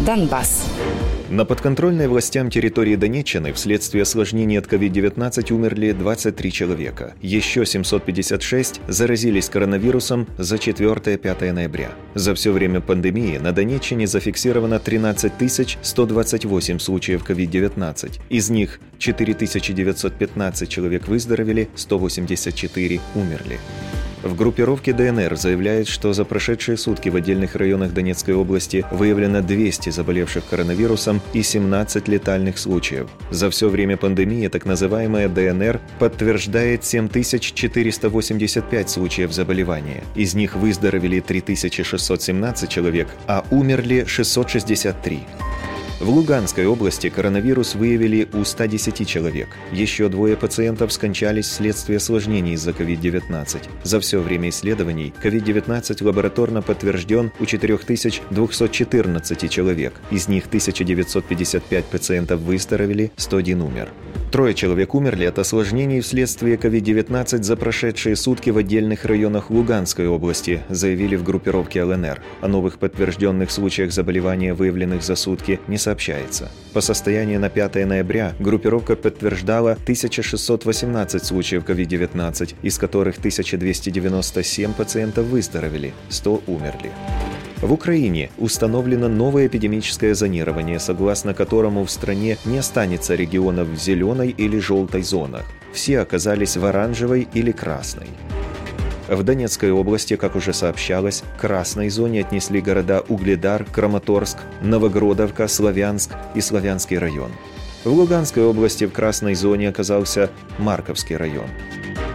Донбасс. На подконтрольной властям территории Донеччины вследствие осложнений от COVID-19 умерли 23 человека. Еще 756 заразились коронавирусом за 4-5 ноября. За все время пандемии на Донеччине зафиксировано 13 128 случаев COVID-19. Из них 4915 человек выздоровели, 184 умерли. В группировке ДНР заявляют, что за прошедшие сутки в отдельных районах Донецкой области выявлено 200 заболевших коронавирусом и 17 летальных случаев. За все время пандемии так называемая ДНР подтверждает 7485 случаев заболевания. Из них выздоровели 3617 человек, а умерли 663. В Луганской области коронавирус выявили у 110 человек. Еще двое пациентов скончались вследствие осложнений из-за COVID-19. За все время исследований COVID-19 лабораторно подтвержден у 4214 человек. Из них 1955 пациентов выздоровели, 101 умер. Трое человек умерли от осложнений вследствие COVID-19 за прошедшие сутки в отдельных районах Луганской области, заявили в группировке ЛНР. О новых подтвержденных случаях заболевания, выявленных за сутки, не сообщается. По состоянию на 5 ноября группировка подтверждала 1618 случаев COVID-19, из которых 1297 пациентов выздоровели, 100 умерли. В Украине установлено новое эпидемическое зонирование, согласно которому в стране не останется регионов в зеленой или желтой зонах. Все оказались в оранжевой или красной. В Донецкой области, как уже сообщалось, к красной зоне отнесли города Угледар, Краматорск, Новогродовка, Славянск и Славянский район. В Луганской области в красной зоне оказался Марковский район.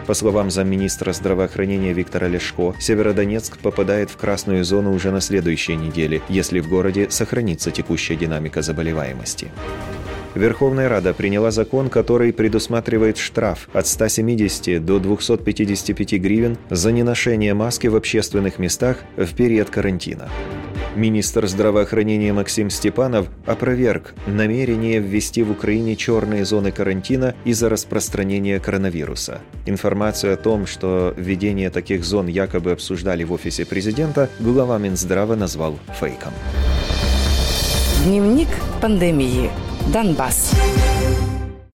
По словам замминистра здравоохранения Виктора Лешко, Северодонецк попадает в красную зону уже на следующей неделе, если в городе сохранится текущая динамика заболеваемости. Верховная Рада приняла закон, который предусматривает штраф от 170 до 255 гривен за неношение маски в общественных местах в период карантина. Министр здравоохранения Максим Степанов опроверг намерение ввести в Украине черные зоны карантина из-за распространения коронавируса. Информацию о том, что введение таких зон якобы обсуждали в офисе президента, глава Минздрава назвал фейком. Дневник пандемии. Донбасс.